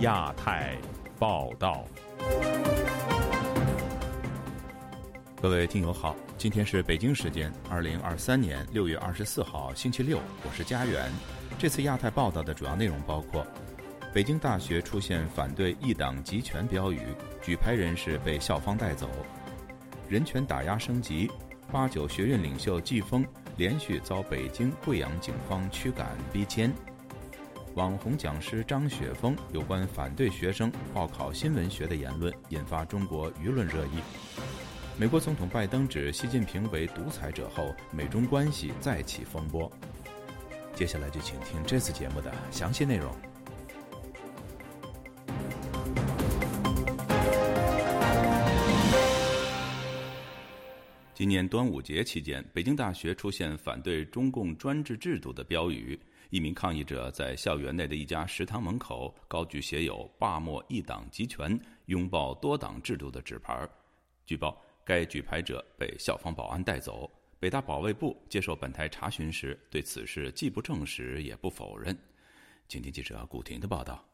亚太报道。各位听友好，今天是北京时间二零二三年六月二十四号星期六，我是家园。这次亚太报道的主要内容包括：北京大学出现反对一党集权标语，举牌人士被校方带走；人权打压升级，八九学院领袖季风连续遭北京、贵阳警方驱赶逼迁；网红讲师张雪峰有关反对学生报考新闻学的言论引发中国舆论热议。美国总统拜登指习近平为独裁者后，美中关系再起风波。接下来就请听这次节目的详细内容。今年端午节期间，北京大学出现反对中共专制制度的标语，一名抗议者在校园内的一家食堂门口高举写有“罢莫一党集权，拥抱多党制度”的纸牌。据报。该举牌者被校方保安带走。北大保卫部接受本台查询时，对此事既不证实也不否认。请听记者古婷的报道。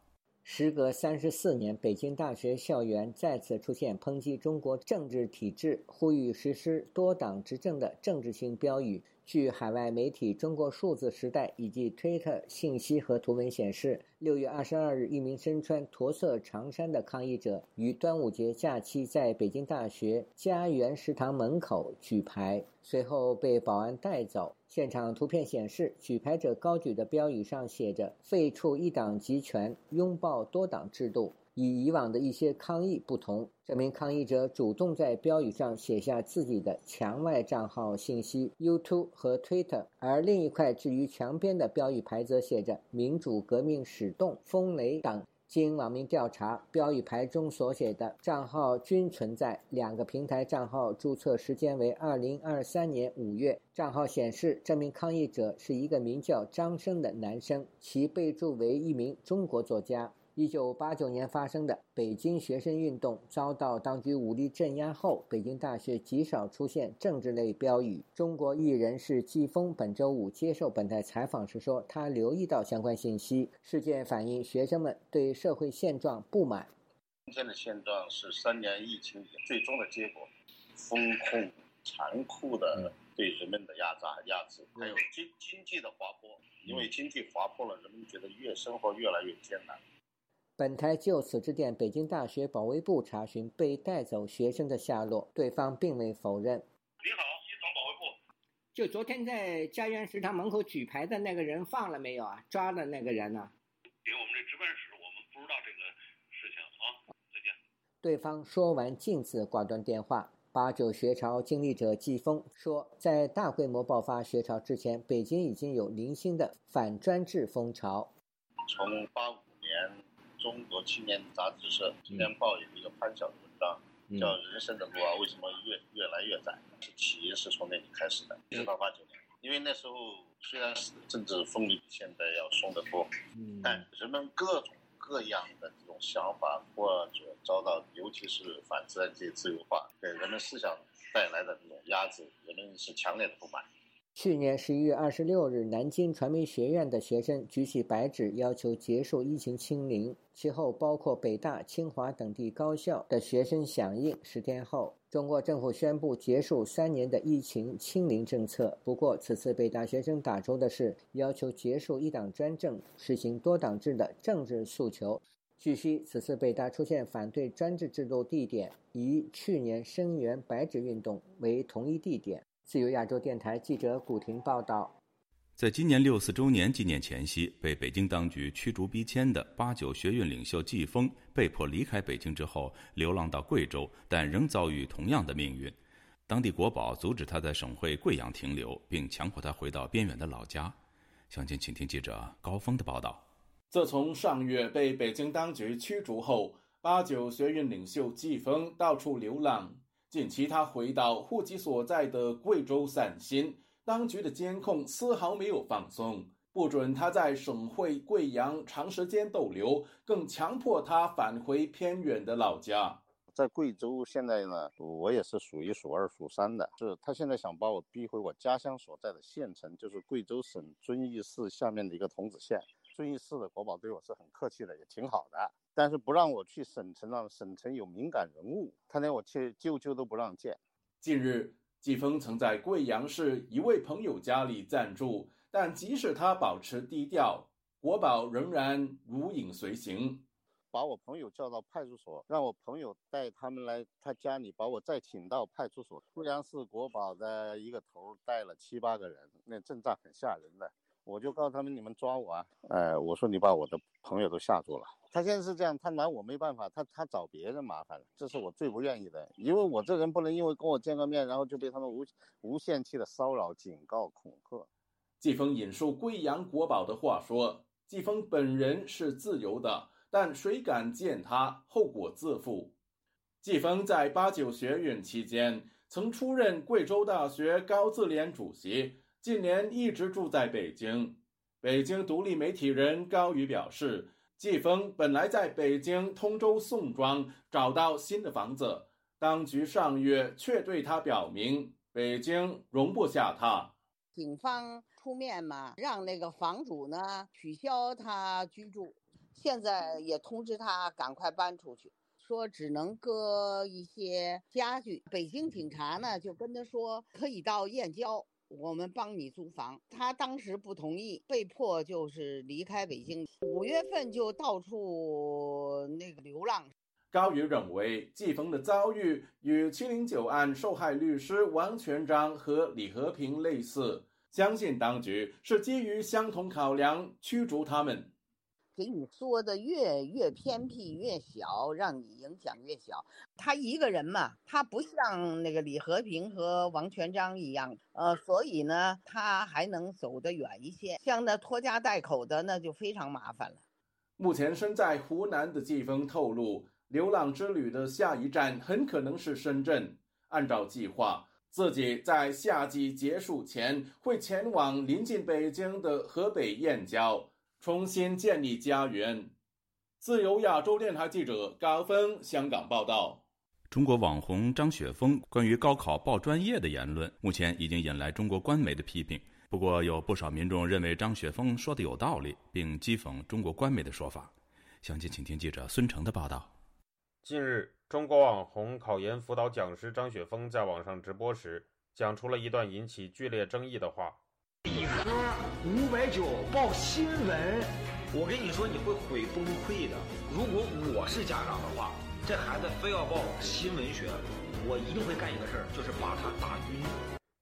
时隔三十四年，北京大学校园再次出现抨击中国政治体制、呼吁实施多党执政的政治性标语。据海外媒体《中国数字时代》以及 Twitter 信息和图文显示，六月二十二日，一名身穿驼色长衫的抗议者于端午节假期在北京大学家园食堂门口举牌，随后被保安带走。现场图片显示，举牌者高举的标语上写着“废除一党集权，拥抱多党制度”。与以往的一些抗议不同，这名抗议者主动在标语上写下自己的墙外账号信息、YouTube 和 Twitter，而另一块置于墙边的标语牌则写着“民主革命始动，风雷党”。经网民调查，标语牌中所写的账号均存在，两个平台账号注册时间为二零二三年五月。账号显示，这名抗议者是一个名叫张生的男生，其备注为一名中国作家。一九八九年发生的北京学生运动遭到当局武力镇压后，北京大学极少出现政治类标语。中国艺人是季风本周五接受本台采访时说，他留意到相关信息。事件反映学生们对社会现状不满。今天的现状是三年疫情最终的结果，风控残酷的对人们的压榨压制，还有经经济的滑坡。因为经济滑坡了，人们觉得越生活越来越艰难。本台就此致电北京大学保卫部查询被带走学生的下落，对方并未否认。你好，机场保卫部。就昨天在家园食堂门口举牌的那个人放了没有啊？抓的那个人呢？给我们这值班室，我们不知道这个事情啊。再见。对方说完，径自挂断电话。八九学潮经历者季风说，在大规模爆发学潮之前，北京已经有零星的反专制风潮。从八五年。中国青年杂志社《今天报》有一个潘晓的文章，叫《人生的路啊为什么越越来越窄》，是起因是从那里开始的。直到八九年，因为那时候虽然是政治风力比现在要松得多，但人们各种各样的这种想法或者遭到，尤其是反自然界自由化给人们思想带来的这种压制，人们是强烈的不满。去年十一月二十六日，南京传媒学院的学生举起白纸，要求结束疫情清零。其后，包括北大、清华等地高校的学生响应。十天后，中国政府宣布结束三年的疫情清零政策。不过，此次北大学生打出的是要求结束一党专政、实行多党制的政治诉求。据悉，此次北大出现反对专制制度地点，与去年声援白纸运动为同一地点。自由亚洲电台记者古婷报道，在今年六四周年纪念前夕，被北京当局驱逐逼迁的八九学运领袖季风被迫离开北京之后，流浪到贵州，但仍遭遇同样的命运。当地国宝阻止他在省会贵阳停留，并强迫他回到边远的老家。详情，请听记者高峰的报道。自从上月被北京当局驱逐后，八九学运领袖季风到处流浪。近期，他回到户籍所在的贵州散心，当局的监控丝毫没有放松，不准他在省会贵阳长时间逗留，更强迫他返回偏远的老家。在贵州，现在呢，我也是数一数二、数三的。是他现在想把我逼回我家乡所在的县城，就是贵州省遵义市下面的一个桐梓县。遵义市的国保对我是很客气的，也挺好的。但是不让我去省城了，省城有敏感人物，他连我去舅舅都不让见。近日，季风曾在贵阳市一位朋友家里暂住，但即使他保持低调，国宝仍然如影随形。把我朋友叫到派出所，让我朋友带他们来他家里，把我再请到派出所。贵阳市国宝的一个头带了七八个人，那阵仗很吓人的。我就告诉他们：“你们抓我啊！”哎，我说你把我的朋友都吓住了。他现在是这样，他拿我没办法，他他找别人麻烦了，这是我最不愿意的。因为我这人不能因为跟我见个面，然后就被他们无无限期的骚扰、警告、恐吓。季风引述贵阳国宝的话说：“季风本人是自由的。”但谁敢见他，后果自负。季风在八九学运期间曾出任贵州大学高自联主席，近年一直住在北京。北京独立媒体人高宇表示，季风本来在北京通州宋庄找到新的房子，当局上月却对他表明，北京容不下他。警方出面嘛，让那个房主呢取消他居住。现在也通知他赶快搬出去，说只能搁一些家具。北京警察呢就跟他说可以到燕郊，我们帮你租房。他当时不同意，被迫就是离开北京。五月份就到处那个流浪。高宇认为，季峰的遭遇与七零九案受害律师王全章和李和平类似，相信当局是基于相同考量驱逐他们。给你说的越越偏僻越小，让你影响越小。他一个人嘛，他不像那个李和平和王全章一样，呃，所以呢，他还能走得远一些。像那拖家带口的，那就非常麻烦了。目前身在湖南的季风透露，流浪之旅的下一站很可能是深圳。按照计划，自己在夏季结束前会前往临近北京的河北燕郊。重新建立家园。自由亚洲电台记者高峰香港报道：中国网红张雪峰关于高考报专业的言论，目前已经引来中国官媒的批评。不过，有不少民众认为张雪峰说的有道理，并讥讽中国官媒的说法。详情，请听记者孙成的报道。近日，中国网红考研辅导讲师张雪峰在网上直播时，讲出了一段引起剧烈争议的话。理科五百九报新闻，我跟你说你会毁崩溃的。如果我是家长的话，这孩子非要报新闻学，我一定会干一个事儿，就是把他打晕。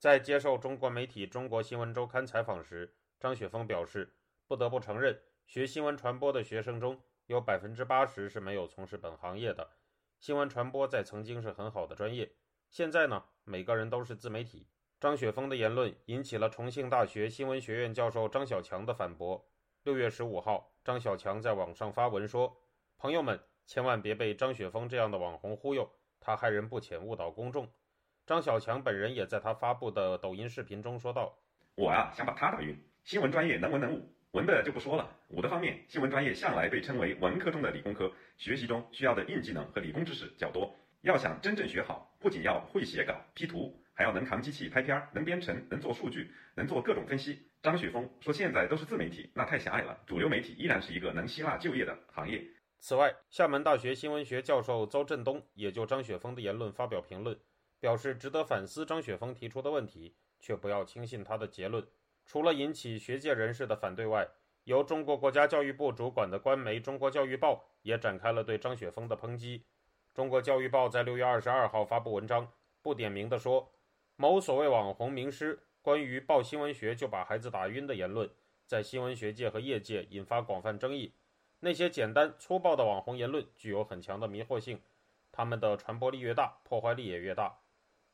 在接受中国媒体《中国新闻周刊》采访时，张雪峰表示：“不得不承认，学新闻传播的学生中有百分之八十是没有从事本行业的。新闻传播在曾经是很好的专业，现在呢，每个人都是自媒体。”张雪峰的言论引起了重庆大学新闻学院教授张小强的反驳。六月十五号，张小强在网上发文说：“朋友们，千万别被张雪峰这样的网红忽悠，他害人不浅，误导公众。”张小强本人也在他发布的抖音视频中说道：“我啊，想把他打晕。新闻专业能文能武，文的就不说了，武的方面，新闻专业向来被称为文科中的理工科，学习中需要的硬技能和理工知识较多。要想真正学好，不仅要会写稿、P 图。”还要能扛机器拍片儿，能编程，能做数据，能做各种分析。张雪峰说：“现在都是自媒体，那太狭隘了。主流媒体依然是一个能吸纳就业的行业。”此外，厦门大学新闻学教授邹振东也就张雪峰的言论发表评论，表示值得反思张雪峰提出的问题，却不要轻信他的结论。除了引起学界人士的反对外，由中国国家教育部主管的官媒《中国教育报》也展开了对张雪峰的抨击。中国教育报在六月二十二号发布文章，不点名的说。某所谓网红名师关于报新闻学就把孩子打晕的言论，在新闻学界和业界引发广泛争议。那些简单粗暴的网红言论具有很强的迷惑性，他们的传播力越大，破坏力也越大。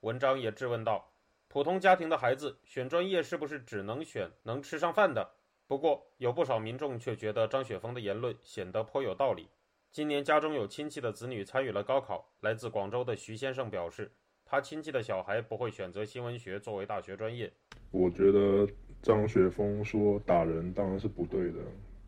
文章也质问道：普通家庭的孩子选专业是不是只能选能吃上饭的？不过，有不少民众却觉得张雪峰的言论显得颇有道理。今年家中有亲戚的子女参与了高考，来自广州的徐先生表示。他亲戚的小孩不会选择新闻学作为大学专业。我觉得张雪峰说打人当然是不对的，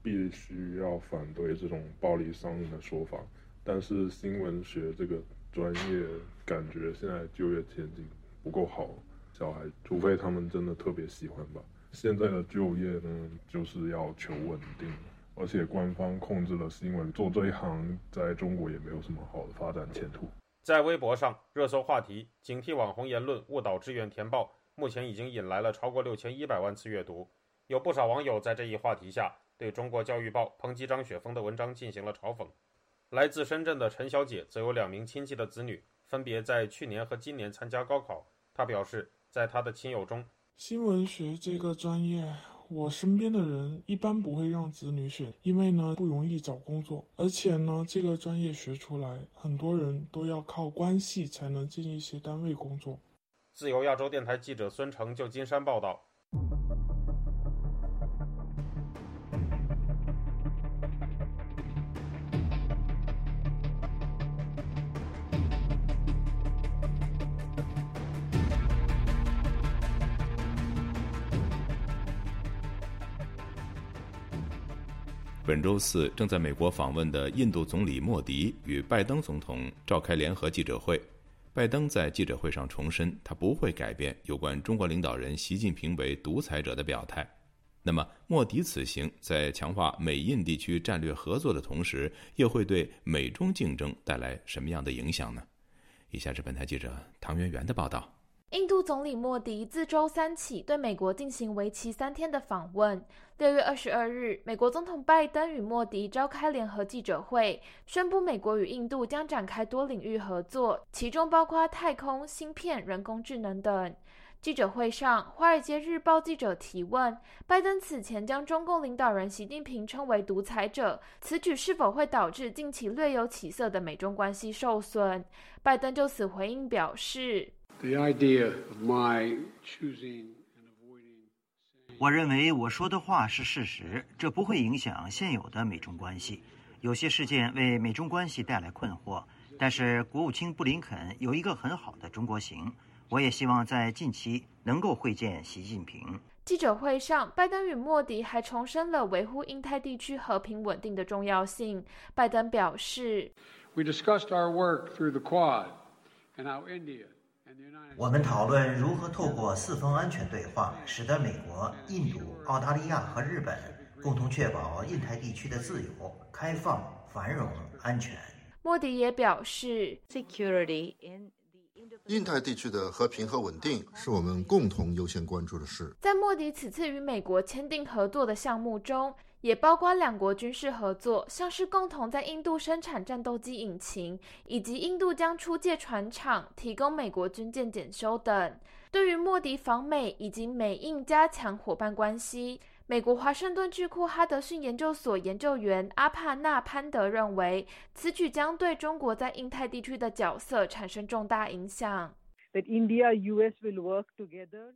必须要反对这种暴力伤人的说法。但是新闻学这个专业感觉现在就业前景不够好，小孩除非他们真的特别喜欢吧。现在的就业呢，就是要求稳定，而且官方控制了新闻，做这一行在中国也没有什么好的发展前途。在微博上，热搜话题“警惕网红言论误导志愿填报”目前已经引来了超过六千一百万次阅读。有不少网友在这一话题下对中国教育报抨击张雪峰的文章进行了嘲讽。来自深圳的陈小姐则有两名亲戚的子女，分别在去年和今年参加高考。她表示，在她的亲友中，新闻学这个专业。我身边的人一般不会让子女选，因为呢不容易找工作，而且呢这个专业学出来，很多人都要靠关系才能进一些单位工作。自由亚洲电台记者孙成就金山报道。本周四，正在美国访问的印度总理莫迪与拜登总统召开联合记者会。拜登在记者会上重申，他不会改变有关中国领导人习近平为独裁者的表态。那么，莫迪此行在强化美印地区战略合作的同时，又会对美中竞争带来什么样的影响呢？以下是本台记者唐媛媛的报道。印度总理莫迪自周三起对美国进行为期三天的访问。六月二十二日，美国总统拜登与莫迪召开联合记者会，宣布美国与印度将展开多领域合作，其中包括太空、芯片、人工智能等。记者会上，《华尔街日报》记者提问：拜登此前将中共领导人习近平称为独裁者，此举是否会导致近期略有起色的美中关系受损？拜登就此回应表示。我认为我说的话是事实，这不会影响现有的美中关系。有些事件为美中关系带来困惑，但是国务卿布林肯有一个很好的中国行。我也希望在近期能够会见习近平。记者会上，拜登与莫迪还重申了维护印太地区和平稳定的重要性。拜登表示：“We discussed our work through the Quad and how India.” 我们讨论如何透过四方安全对话，使得美国、印度、澳大利亚和日本共同确保印太地区的自由、开放、繁荣、安全。莫迪也表示 in，印太地区的和平和稳定是我们共同优先关注的事。在莫迪此次与美国签订合作的项目中。也包括两国军事合作，像是共同在印度生产战斗机引擎，以及印度将出借船厂提供美国军舰检修等。对于莫迪访美以及美印加强伙伴关系，美国华盛顿智库哈德逊研究所研究员阿帕纳潘德认为，此举将对中国在印太地区的角色产生重大影响。That India US will work together.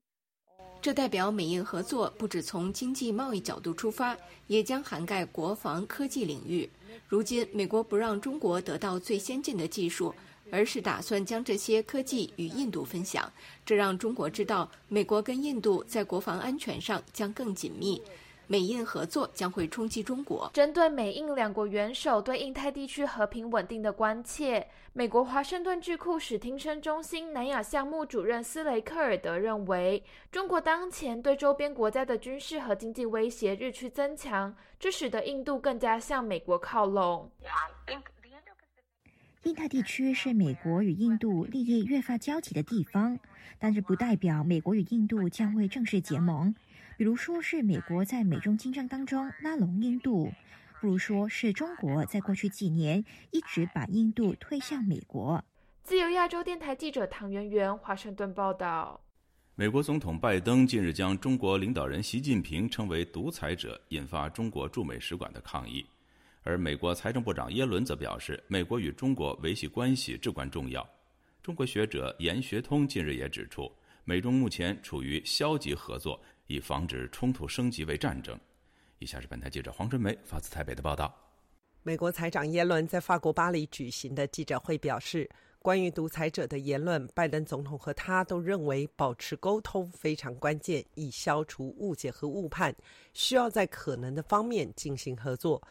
这代表美印合作不止从经济贸易角度出发，也将涵盖国防科技领域。如今，美国不让中国得到最先进的技术，而是打算将这些科技与印度分享，这让中国知道美国跟印度在国防安全上将更紧密。美印合作将会冲击中国。针对美印两国元首对印太地区和平稳定的关切，美国华盛顿智库史汀生中心南亚项目主任斯雷克尔德认为，中国当前对周边国家的军事和经济威胁日趋增强，这使得印度更加向美国靠拢。印太地区是美国与印度利益越发交集的地方，但这不代表美国与印度将会正式结盟。比如说是美国在美中竞争当中拉拢印度，不如说是中国在过去几年一直把印度推向美国。自由亚洲电台记者唐媛媛华盛顿报道。美国总统拜登近日将中国领导人习近平称为独裁者，引发中国驻美使馆的抗议。而美国财政部长耶伦则表示，美国与中国维系关系至关重要。中国学者严学通近日也指出，美中目前处于消极合作。以防止冲突升级为战争。以下是本台记者黄春梅发自台北的报道。美国财长耶伦在法国巴黎举行的记者会表示，关于独裁者的言论，拜登总统和他都认为保持沟通非常关键，以消除误解和误判，需要在可能的方面进行合作。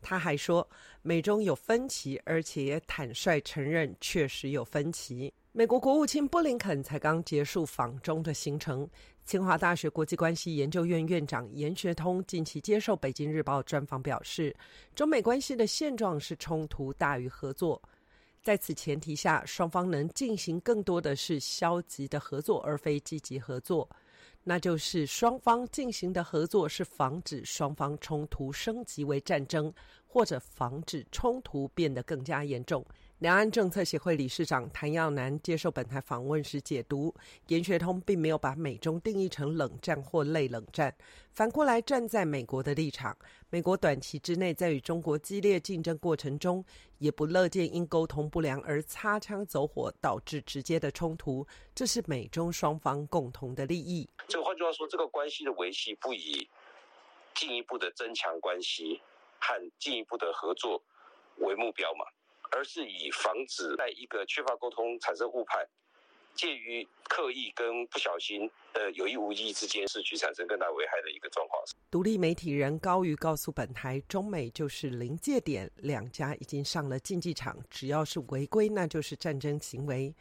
他还说，美中有分歧，而且也坦率承认确实有分歧。美国国务卿布林肯才刚结束访中的行程。清华大学国际关系研究院院长严学通近期接受《北京日报》专访表示，中美关系的现状是冲突大于合作。在此前提下，双方能进行更多的是消极的合作，而非积极合作。那就是双方进行的合作是防止双方冲突升级为战争，或者防止冲突变得更加严重。两岸政策协会理事长谭耀南接受本台访问时解读，严学通并没有把美中定义成冷战或类冷战，反过来站在美国的立场，美国短期之内在与中国激烈竞争过程中，也不乐见因沟通不良而擦枪走火导致直接的冲突，这是美中双方共同的利益。这换句话说，这个关系的维系不以进一步的增强关系和进一步的合作为目标嘛？而是以防止在一个缺乏沟通产生误判，介于刻意跟不小心的有意无意之间，是去产生更大危害的一个状况。独立媒体人高瑜告诉本台，中美就是临界点，两家已经上了竞技场，只要是违规，那就是战争行为。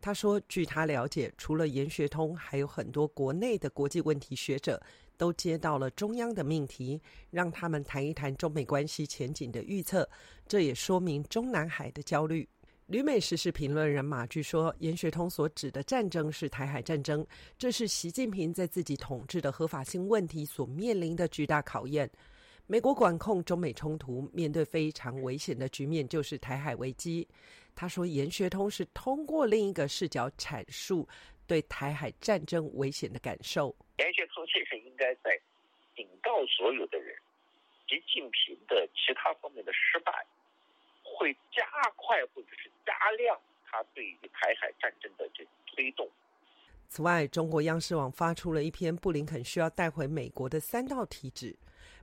他说，据他了解，除了严学通，还有很多国内的国际问题学者。都接到了中央的命题，让他们谈一谈中美关系前景的预测。这也说明中南海的焦虑。旅美时事评论人马据说，严学通所指的战争是台海战争，这是习近平在自己统治的合法性问题所面临的巨大考验。美国管控中美冲突，面对非常危险的局面，就是台海危机。他说，严学通是通过另一个视角阐述对台海战争危险的感受。严学通其实应该在警告所有的人，习近平的其他方面的失败会加快或者是加量他对于台海战争的这推动。此外，中国央视网发出了一篇布林肯需要带回美国的三道题指。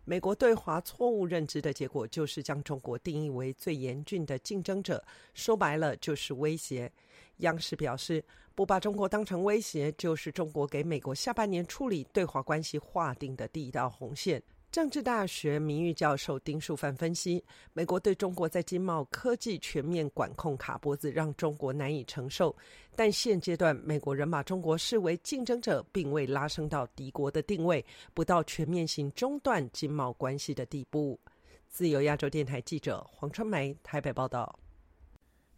美国对华错误认知的结果，就是将中国定义为最严峻的竞争者，说白了就是威胁。央视表示。不把中国当成威胁，就是中国给美国下半年处理对华关系划定的第一道红线。政治大学名誉教授丁树范分析，美国对中国在经贸、科技全面管控卡脖子，让中国难以承受。但现阶段，美国人把中国视为竞争者，并未拉升到敌国的定位，不到全面性中断经贸关系的地步。自由亚洲电台记者黄春梅台北报道。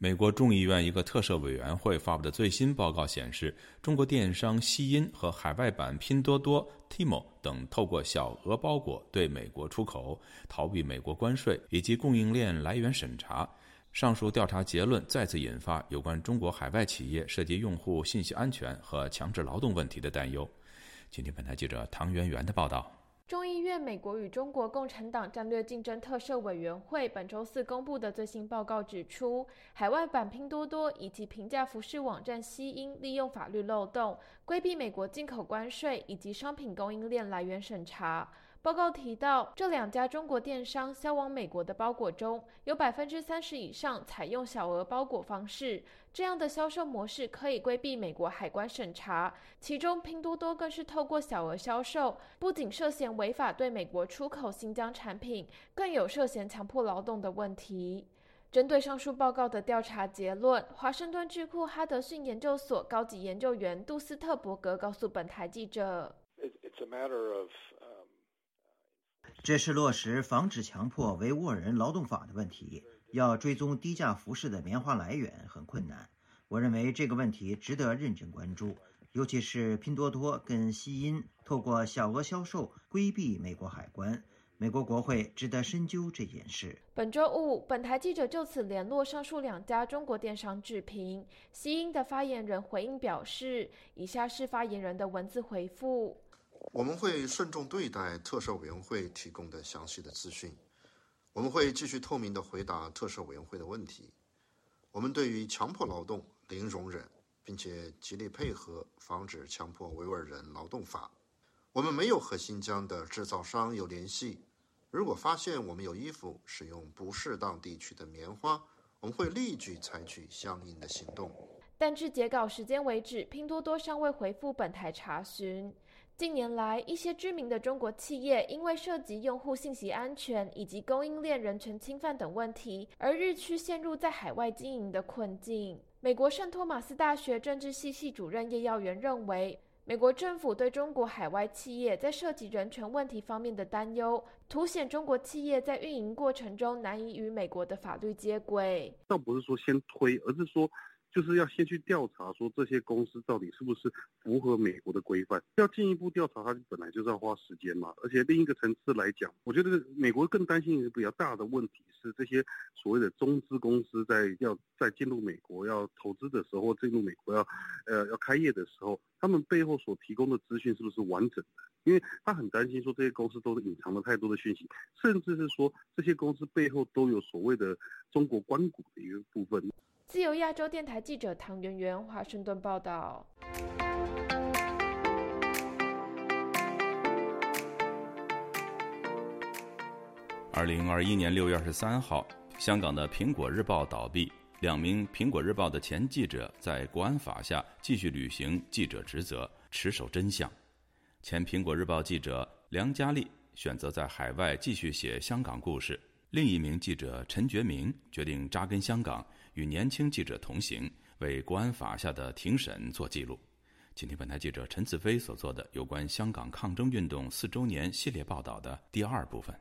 美国众议院一个特设委员会发布的最新报告显示，中国电商西音和海外版拼多多 Timo 等透过小额包裹对美国出口，逃避美国关税以及供应链来源审查。上述调查结论再次引发有关中国海外企业涉及用户信息安全和强制劳动问题的担忧。请听本台记者唐媛媛的报道。众议院美国与中国共产党战略竞争特设委员会本周四公布的最新报告指出，海外版拼多多以及平价服饰网站西音利用法律漏洞，规避美国进口关税以及商品供应链来源审查。报告提到，这两家中国电商销往美国的包裹中有百分之三十以上采用小额包裹方式，这样的销售模式可以规避美国海关审查。其中，拼多多更是透过小额销售，不仅涉嫌违法对美国出口新疆产品，更有涉嫌强迫劳动的问题。针对上述报告的调查结论，华盛顿智库哈德逊研究所高级研究员杜斯特伯格告诉本台记者：“It's a matter of.”。这是落实防止强迫维吾尔人劳动法的问题。要追踪低价服饰的棉花来源很困难。我认为这个问题值得认真关注，尤其是拼多多跟西音透过小额销售规避美国海关。美国国会值得深究这件事。本周五，本台记者就此联络上述两家中国电商置评。西音的发言人回应表示：“以下是发言人的文字回复。”我们会慎重对待特赦委员会提供的详细的资讯，我们会继续透明地回答特赦委员会的问题。我们对于强迫劳动零容忍，并且极力配合防止强迫维吾尔人劳动法。我们没有和新疆的制造商有联系。如果发现我们有衣服使用不适当地区的棉花，我们会立即采取相应的行动。但至截稿时间为止，拼多多尚未回复本台查询。近年来，一些知名的中国企业因为涉及用户信息安全以及供应链人权侵犯等问题，而日趋陷入在海外经营的困境。美国圣托马斯大学政治系系主任叶耀元认为。美国政府对中国海外企业在涉及人权问题方面的担忧，凸显中国企业在运营过程中难以与美国的法律接轨。倒不是说先推，而是说。就是要先去调查，说这些公司到底是不是符合美国的规范。要进一步调查，它本来就是要花时间嘛。而且另一个层次来讲，我觉得美国更担心一个比较大的问题是，这些所谓的中资公司在要在进入美国要投资的时候，进入美国要呃要开业的时候，他们背后所提供的资讯是不是完整的？因为他很担心说这些公司都隐藏了太多的讯息，甚至是说这些公司背后都有所谓的中国关谷的一个部分。自由亚洲电台记者唐媛媛华盛顿报道。二零二一年六月二十三号，香港的《苹果日报》倒闭，两名《苹果日报》的前记者在国安法下继续履行记者职责，持守真相。前《苹果日报》记者梁嘉丽选择在海外继续写香港故事，另一名记者陈觉明决定扎根香港。与年轻记者同行，为国安法下的庭审做记录。今天，本台记者陈子飞所做的有关香港抗争运动四周年系列报道的第二部分。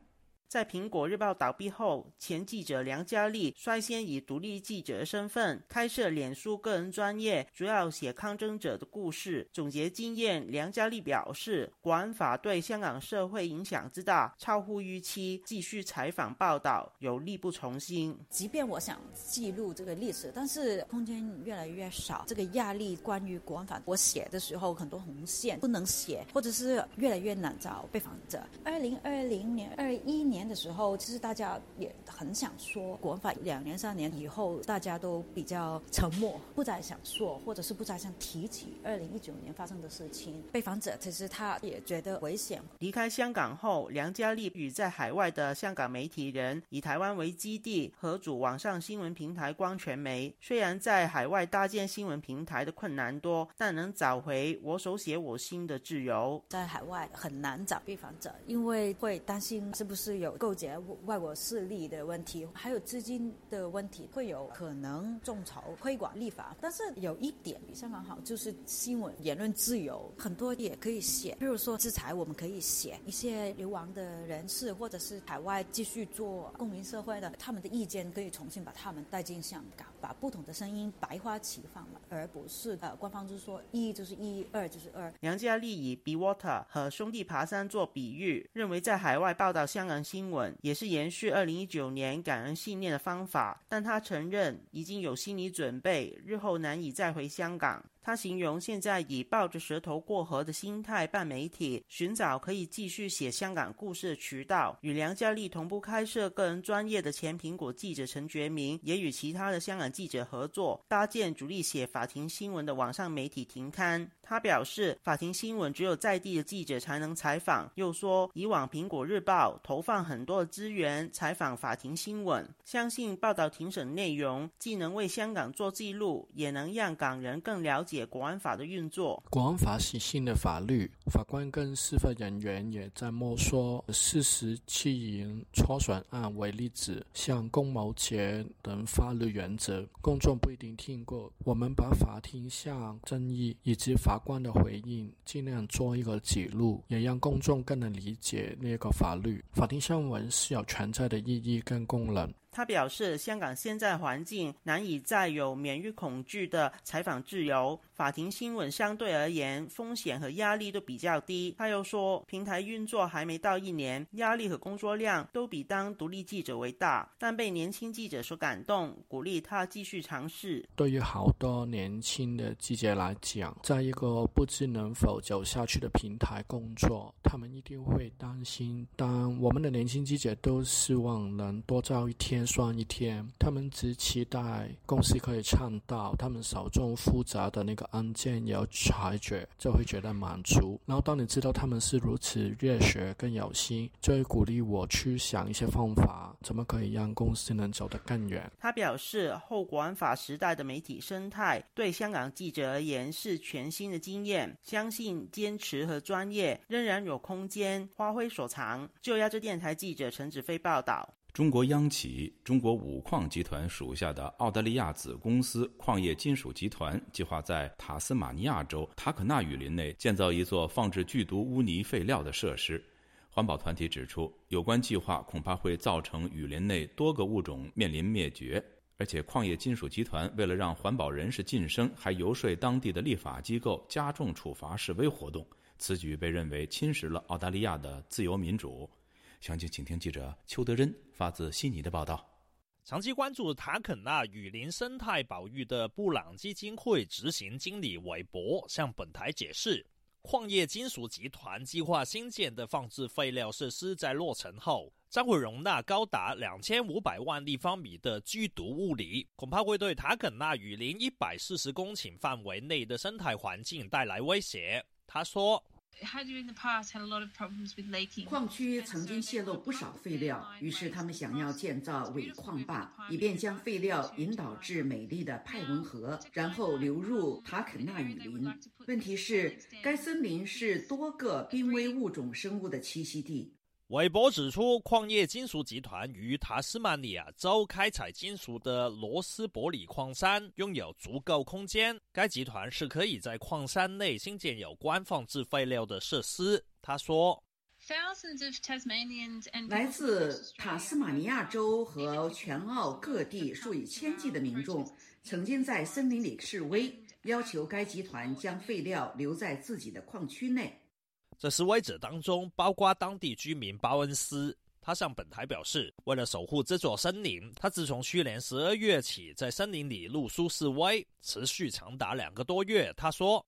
在苹果日报倒闭后，前记者梁嘉丽率先以独立记者身份开设脸书个人专业，主要写抗争者的故事，总结经验。梁嘉丽表示，国安法对香港社会影响之大，超乎预期，继续采访报道有力不从心。即便我想记录这个历史，但是空间越来越少，这个压力关于国安法，我写的时候很多红线不能写，或者是越来越难找被访者。二零二零年、二一年。年的时候，其实大家也很想说国法两年三年以后，大家都比较沉默，不再想说，或者是不再想提起二零一九年发生的事情。被访者其实他也觉得危险。离开香港后，梁嘉丽与在海外的香港媒体人以台湾为基地合组网上新闻平台光传媒。虽然在海外搭建新闻平台的困难多，但能找回我手写我心的自由。在海外很难找被访者，因为会担心是不是有。构结外国势力的问题，还有资金的问题，会有可能众筹推广立法。但是有一点比香港好，就是新闻言论自由，很多也可以写。比如说制裁，我们可以写一些流亡的人士，或者是海外继续做公民社会的，他们的意见可以重新把他们带进香港，把不同的声音百花齐放了，而不是呃官方就是说一就是一，二就是二。梁家丽以 Be Water 和兄弟爬山做比喻，认为在海外报道香港新。新闻也是延续二零一九年感恩信念的方法，但他承认已经有心理准备，日后难以再回香港。他形容现在以抱着舌头过河的心态办媒体，寻找可以继续写香港故事的渠道。与梁家丽同步开设个人专业的前苹果记者陈觉明，也与其他的香港记者合作，搭建主力写法庭新闻的网上媒体停刊。他表示，法庭新闻只有在地的记者才能采访。又说，以往苹果日报投放很多资源采访法庭新闻，相信报道庭审内容，既能为香港做记录，也能让港人更了解。解国安法的运作，国安法是新的法律，法官跟司法人员也在摸索。事实弃淫初选案为例子，像公谋权等法律原则，公众不一定听过。我们把法庭上争议以及法官的回应，尽量做一个记录，也让公众更能理解那个法律。法庭上文是有存在的意义跟功能。他表示，香港现在环境难以再有免于恐惧的采访自由，法庭新闻相对而言风险和压力都比较低。他又说，平台运作还没到一年，压力和工作量都比当独立记者为大，但被年轻记者所感动，鼓励他继续尝试。对于好多年轻的记者来讲，在一个不知能否走下去的平台工作，他们一定会担心。但我们的年轻记者都希望能多造一天。算一天，他们只期待公司可以唱到他们手中复杂的那个案件有裁决，就会觉得满足。然后当你知道他们是如此热血跟有心，就会鼓励我去想一些方法，怎么可以让公司能走得更远。他表示，后国安法时代的媒体生态对香港记者而言是全新的经验，相信坚持和专业仍然有空间发挥所长。就亚洲电台记者陈子飞报道。中国央企中国五矿集团属下的澳大利亚子公司矿业金属集团计划在塔斯马尼亚州塔可纳雨林内建造一座放置剧毒污泥废料的设施。环保团体指出，有关计划恐怕会造成雨林内多个物种面临灭绝。而且，矿业金属集团为了让环保人士晋升，还游说当地的立法机构加重处罚示威活动。此举被认为侵蚀了澳大利亚的自由民主。详情，请听记者邱德珍发自悉尼的报道。长期关注塔肯纳雨林生态保育的布朗基金会执行经理韦伯向本台解释，矿业金属集团计划新建的放置废料设施在落成后，将会容纳高达两千五百万立方米的剧毒物理，恐怕会对塔肯纳雨林一百四十公顷范围内的生态环境带来威胁。他说。矿区曾经泄露不少废料，于是他们想要建造伪矿坝，以便将废料引导至美丽的派文河，然后流入塔肯纳雨林。问题是，该森林是多个濒危物种生物的栖息地。韦伯指出，矿业金属集团于塔斯马尼亚州开采金属的罗斯伯里矿山拥有足够空间，该集团是可以在矿山内新建有关放置废料的设施。他说：“来自塔斯马尼亚州和全澳各地数以千计的民众曾经在森林里示威，要求该集团将废料留在自己的矿区内。”在示威者当中，包括当地居民巴恩斯。他向本台表示，为了守护这座森林，他自从去年十二月起在森林里露宿示威，持续长达两个多月。他说：“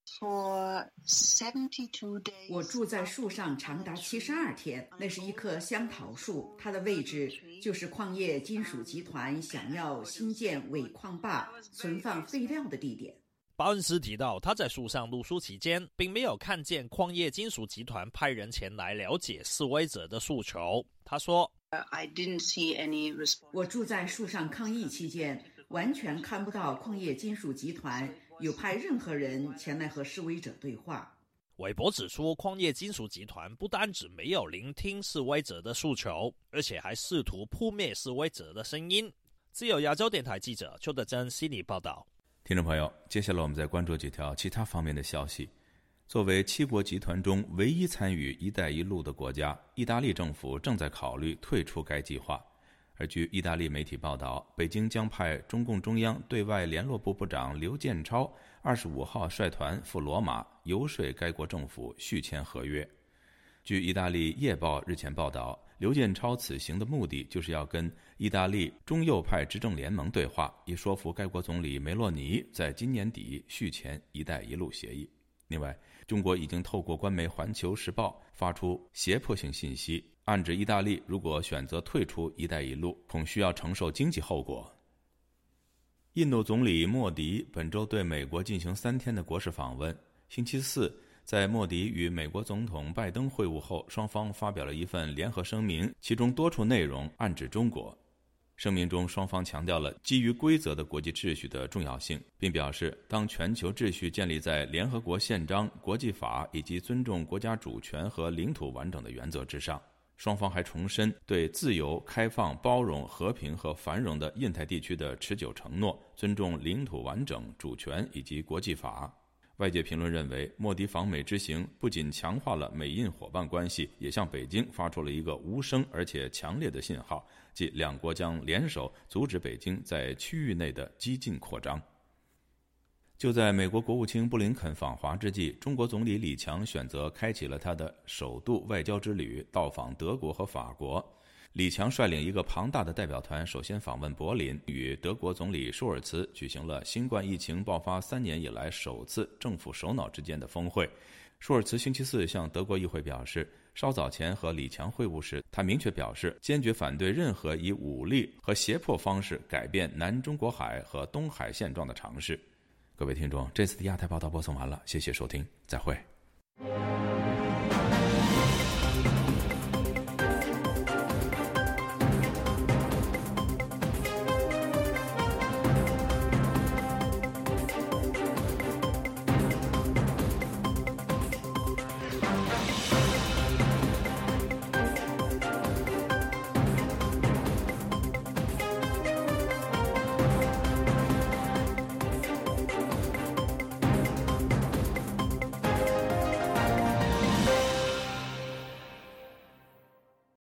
我住在树上长达七十二天，那是一棵香桃树，它的位置就是矿业金属集团想要新建尾矿坝、存放废料的地点。”巴恩斯提到，他在树上露宿期间，并没有看见矿业金属集团派人前来了解示威者的诉求。他说：“我住在树上抗议期间，完全看不到矿业金属集团有派任何人前来和示威者对话。”韦伯指出，矿业金属集团不单只没有聆听示威者的诉求，而且还试图扑灭示威者的声音。自由亚洲电台记者邱德珍悉尼报道。听众朋友，接下来我们再关注几条其他方面的消息。作为七国集团中唯一参与“一带一路”的国家，意大利政府正在考虑退出该计划。而据意大利媒体报道，北京将派中共中央对外联络部部长刘建超二十五号率团赴罗马，游说该国政府续签合约。据意大利夜报日前报道。刘建超此行的目的就是要跟意大利中右派执政联盟对话，以说服该国总理梅洛尼在今年底续签“一带一路”协议。另外，中国已经透过官媒《环球时报》发出胁迫性信息，暗指意大利如果选择退出“一带一路”，恐需要承受经济后果。印度总理莫迪本周对美国进行三天的国事访问，星期四。在莫迪与美国总统拜登会晤后，双方发表了一份联合声明，其中多处内容暗指中国。声明中，双方强调了基于规则的国际秩序的重要性，并表示，当全球秩序建立在联合国宪章、国际法以及尊重国家主权和领土完整的原则之上。双方还重申对自由、开放、包容、和平和繁荣的印太地区的持久承诺，尊重领土完整、主权以及国际法。外界评论认为，莫迪访美之行不仅强化了美印伙伴关系，也向北京发出了一个无声而且强烈的信号，即两国将联手阻止北京在区域内的激进扩张。就在美国国务卿布林肯访华之际，中国总理李强选择开启了他的首度外交之旅，到访德国和法国。李强率领一个庞大的代表团，首先访问柏林，与德国总理舒尔茨举行了新冠疫情爆发三年以来首次政府首脑之间的峰会。舒尔茨星期四向德国议会表示，稍早前和李强会晤时，他明确表示坚决反对任何以武力和胁迫方式改变南中国海和东海现状的尝试。各位听众，这次的亚太报道播送完了，谢谢收听，再会。